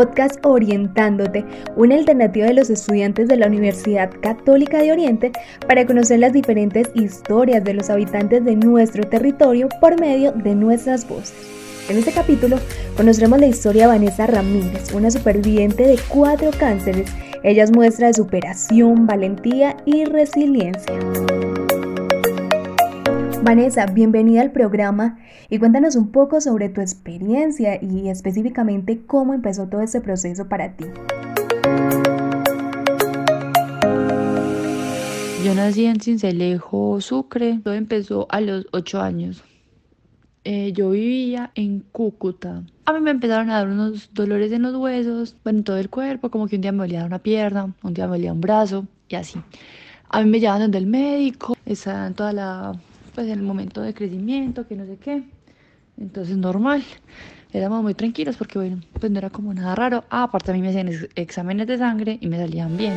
podcast Orientándote, una alternativa de los estudiantes de la Universidad Católica de Oriente para conocer las diferentes historias de los habitantes de nuestro territorio por medio de nuestras voces. En este capítulo conoceremos la historia de Vanessa Ramírez, una superviviente de cuatro cánceres. Ella es muestra de superación, valentía y resiliencia. Vanessa, bienvenida al programa y cuéntanos un poco sobre tu experiencia y específicamente cómo empezó todo este proceso para ti. Yo nací en Cincelejo, Sucre. Todo empezó a los 8 años. Eh, yo vivía en Cúcuta. A mí me empezaron a dar unos dolores en los huesos, bueno, en todo el cuerpo, como que un día me dolía una pierna, un día me dolía un brazo y así. A mí me llevaban donde el médico, estaba en toda la pues en el momento de crecimiento, que no sé qué. Entonces normal. Éramos muy tranquilos porque bueno, pues no era como nada raro. Ah, aparte a mí me hacían exámenes de sangre y me salían bien.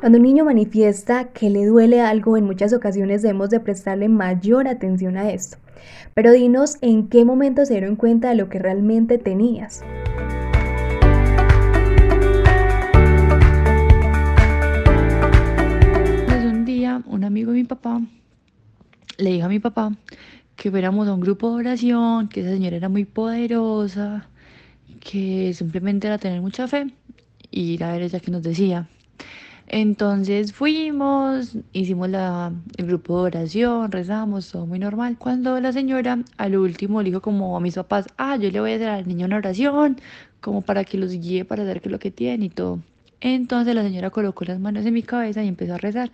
Cuando un niño manifiesta que le duele algo, en muchas ocasiones debemos de prestarle mayor atención a esto. Pero dinos en qué momento se dieron cuenta de lo que realmente tenías. Le dijo a mi papá que fuéramos a un grupo de oración, que esa señora era muy poderosa, que simplemente era tener mucha fe y ir a ver ella que nos decía. Entonces fuimos, hicimos la, el grupo de oración, rezamos, todo muy normal. Cuando la señora al último le dijo como a mis papás, ah, yo le voy a hacer al niño una oración, como para que los guíe para ver qué es lo que tiene y todo. Entonces la señora colocó las manos en mi cabeza y empezó a rezar.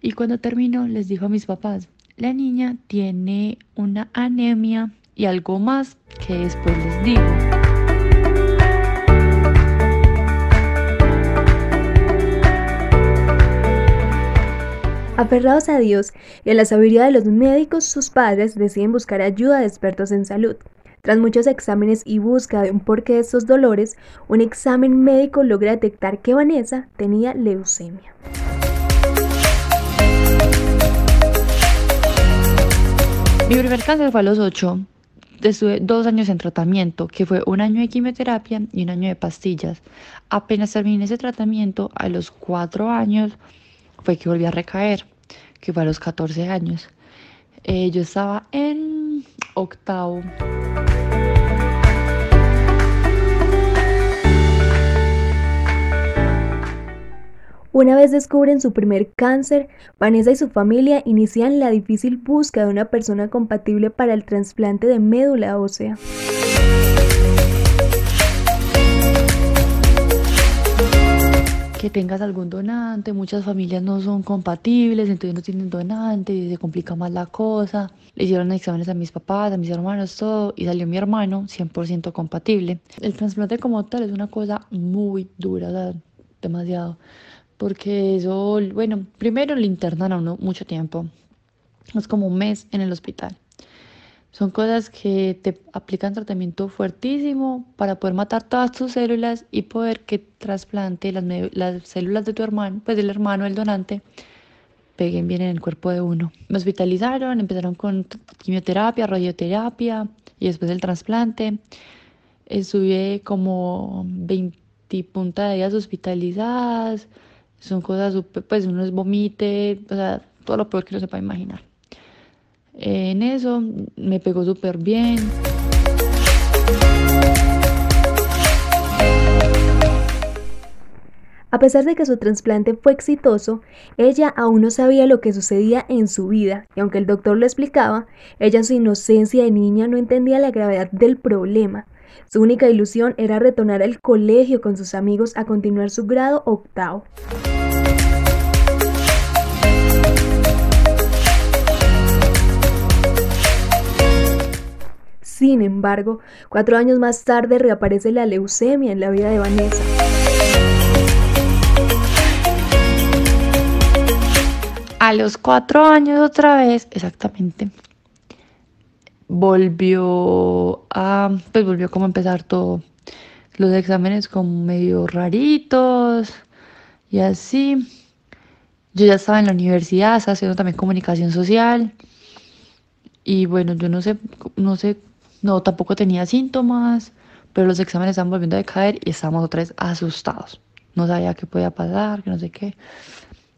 Y cuando terminó les dijo a mis papás, la niña tiene una anemia y algo más que después les digo. Aferrados a Dios y a la sabiduría de los médicos, sus padres deciden buscar ayuda de expertos en salud. Tras muchos exámenes y búsqueda de un porqué de estos dolores, un examen médico logra detectar que Vanessa tenía leucemia. Mi primer cáncer fue a los 8. Estuve dos años en tratamiento, que fue un año de quimioterapia y un año de pastillas. Apenas terminé ese tratamiento, a los 4 años fue que volví a recaer, que fue a los 14 años. Eh, yo estaba en octavo. Una vez descubren su primer cáncer, Vanessa y su familia inician la difícil búsqueda de una persona compatible para el trasplante de médula ósea. que tengas algún donante, muchas familias no son compatibles, entonces no tienen donante y se complica más la cosa. Le hicieron exámenes a mis papás, a mis hermanos, todo, y salió mi hermano 100% compatible. El trasplante como tal es una cosa muy dura, demasiado porque eso, bueno, primero le internan a uno mucho tiempo, es como un mes en el hospital. Son cosas que te aplican tratamiento fuertísimo para poder matar todas tus células y poder que trasplante las, las células de tu hermano, pues del hermano, el donante, peguen bien en el cuerpo de uno. Me hospitalizaron, empezaron con quimioterapia, radioterapia y después el trasplante. Estuve como 20 punta de días hospitalizadas son cosas súper, pues uno es vomite, o sea, todo lo peor que uno se pueda imaginar. En eso me pegó súper bien. A pesar de que su trasplante fue exitoso, ella aún no sabía lo que sucedía en su vida y aunque el doctor lo explicaba, ella en su inocencia de niña no entendía la gravedad del problema. Su única ilusión era retornar al colegio con sus amigos a continuar su grado octavo. Sin embargo, cuatro años más tarde reaparece la leucemia en la vida de Vanessa. A los cuatro años otra vez, exactamente, volvió a, pues volvió como a empezar todo. Los exámenes como medio raritos y así. Yo ya estaba en la universidad, estaba haciendo también comunicación social Y bueno, yo no sé, no sé, no, tampoco tenía síntomas, pero los exámenes estaban volviendo a caer y estábamos otra vez asustados. No sabía qué podía pasar, que no sé qué.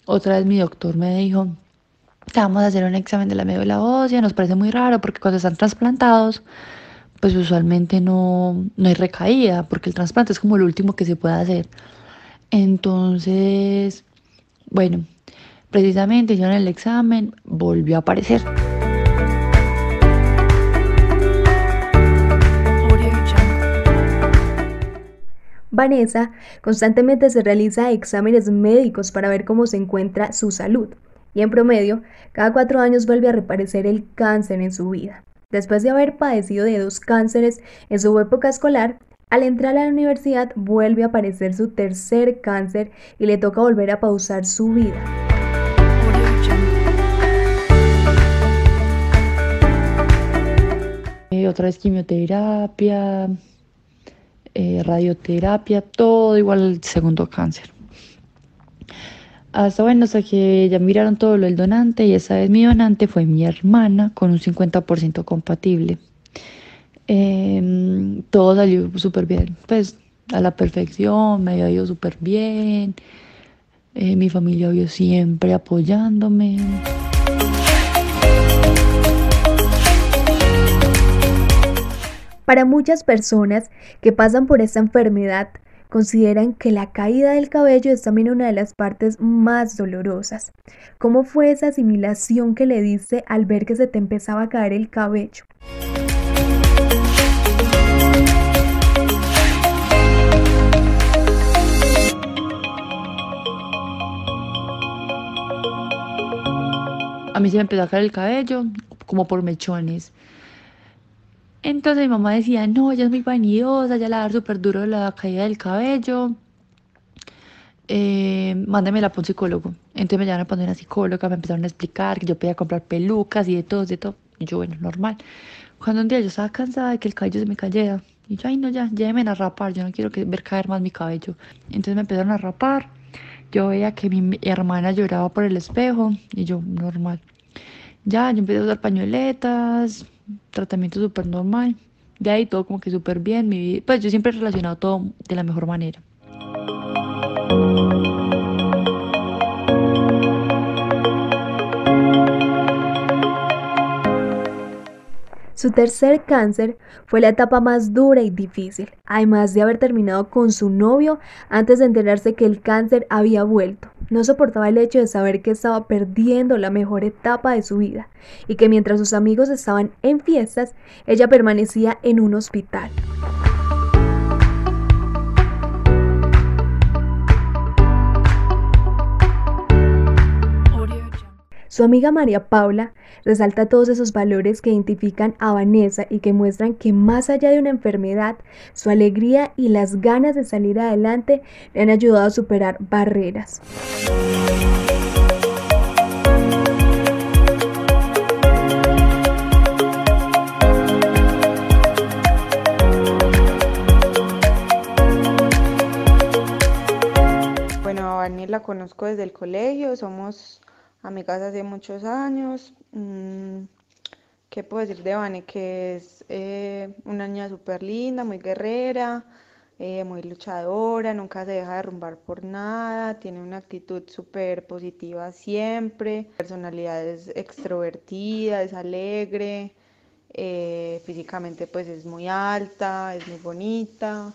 Otra vez mi doctor me dijo, vamos a hacer un examen de la médula ósea, nos parece muy raro porque cuando están trasplantados, pues usualmente no, no hay recaída, porque el trasplante es como lo último que se puede hacer. Entonces, bueno, precisamente en el examen volvió a aparecer. Vanessa constantemente se realiza exámenes médicos para ver cómo se encuentra su salud y en promedio cada cuatro años vuelve a reaparecer el cáncer en su vida. Después de haber padecido de dos cánceres en su época escolar, al entrar a la universidad vuelve a aparecer su tercer cáncer y le toca volver a pausar su vida. Eh, otra vez quimioterapia, eh, radioterapia, todo igual al segundo cáncer. Hasta bueno, hasta que ya miraron todo lo del donante y esa vez mi donante fue mi hermana con un 50% compatible. Em, todo salió súper bien, pues a la perfección, me había ido súper bien. Eh, mi familia vio siempre apoyándome. Para muchas personas que pasan por esta enfermedad, consideran que la caída del cabello es también una de las partes más dolorosas. ¿Cómo fue esa asimilación que le diste al ver que se te empezaba a caer el cabello? A mí se me empezó a caer el cabello como por mechones. Entonces mi mamá decía, no, ella es muy vanidosa, ya le va a dar súper duro la caída del cabello. Eh, mándemela para un psicólogo. Entonces me llevaron a poner una psicóloga, me empezaron a explicar que yo podía comprar pelucas y de todo, de todo. Y yo, bueno, normal. Cuando un día yo estaba cansada de que el cabello se me cayera, y yo, ay, no, ya, llévenme a rapar, yo no quiero que, ver caer más mi cabello. Entonces me empezaron a rapar. Yo veía que mi hermana lloraba por el espejo, y yo, normal. Ya, yo empecé a usar pañueletas, tratamiento súper normal. De ahí todo como que súper bien. Mi vida, pues yo siempre he relacionado todo de la mejor manera. Su tercer cáncer fue la etapa más dura y difícil, además de haber terminado con su novio antes de enterarse que el cáncer había vuelto. No soportaba el hecho de saber que estaba perdiendo la mejor etapa de su vida y que mientras sus amigos estaban en fiestas, ella permanecía en un hospital. Su amiga María Paula resalta todos esos valores que identifican a Vanessa y que muestran que más allá de una enfermedad, su alegría y las ganas de salir adelante le han ayudado a superar barreras. Bueno, a Vani la conozco desde el colegio, somos amigas hace muchos años. Mm, ¿Qué puedo decir de Vane? Que es eh, una niña súper linda, muy guerrera, eh, muy luchadora, nunca se deja derrumbar por nada, tiene una actitud súper positiva siempre, personalidad es extrovertida, es alegre, eh, físicamente pues es muy alta, es muy bonita.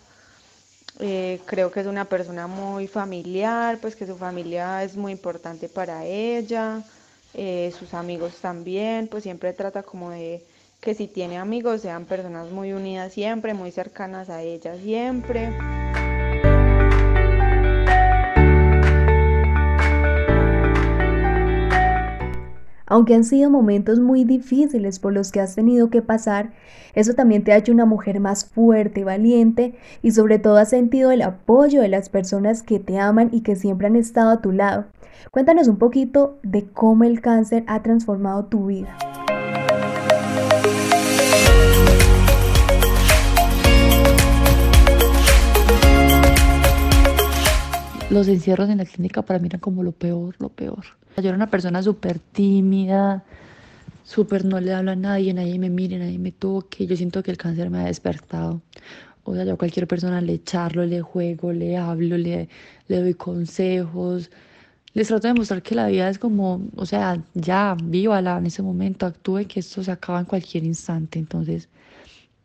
Eh, creo que es una persona muy familiar, pues que su familia es muy importante para ella, eh, sus amigos también, pues siempre trata como de que si tiene amigos sean personas muy unidas siempre, muy cercanas a ella siempre. Aunque han sido momentos muy difíciles por los que has tenido que pasar, eso también te ha hecho una mujer más fuerte, valiente y sobre todo has sentido el apoyo de las personas que te aman y que siempre han estado a tu lado. Cuéntanos un poquito de cómo el cáncer ha transformado tu vida. Los encierros en la clínica para mí eran como lo peor, lo peor. Yo era una persona súper tímida, súper no le hablo a nadie, nadie me mire, nadie me toque. Yo siento que el cáncer me ha despertado. O sea, yo a cualquier persona le charlo, le juego, le hablo, le, le doy consejos. Les trato de mostrar que la vida es como, o sea, ya, vívala en ese momento, actúe que esto se acaba en cualquier instante. Entonces,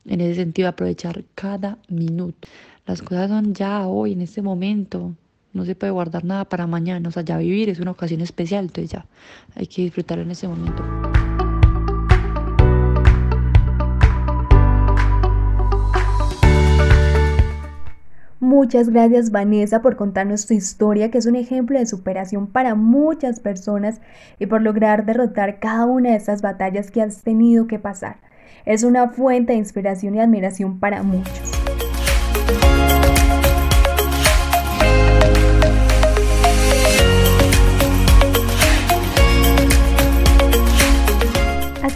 en ese sentido, aprovechar cada minuto. Las cosas son ya hoy, en este momento. No se puede guardar nada para mañana. O sea, ya vivir es una ocasión especial, entonces ya hay que disfrutar en ese momento. Muchas gracias Vanessa por contarnos tu historia, que es un ejemplo de superación para muchas personas y por lograr derrotar cada una de estas batallas que has tenido que pasar. Es una fuente de inspiración y admiración para muchos.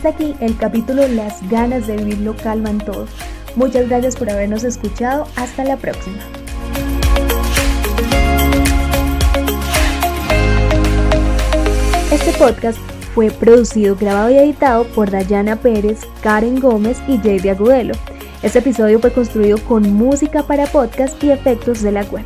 Aquí el capítulo Las ganas de vivir lo calman todo. Muchas gracias por habernos escuchado. Hasta la próxima. Este podcast fue producido, grabado y editado por Dayana Pérez, Karen Gómez y Jade Agudelo. Este episodio fue construido con música para podcast y efectos de la web.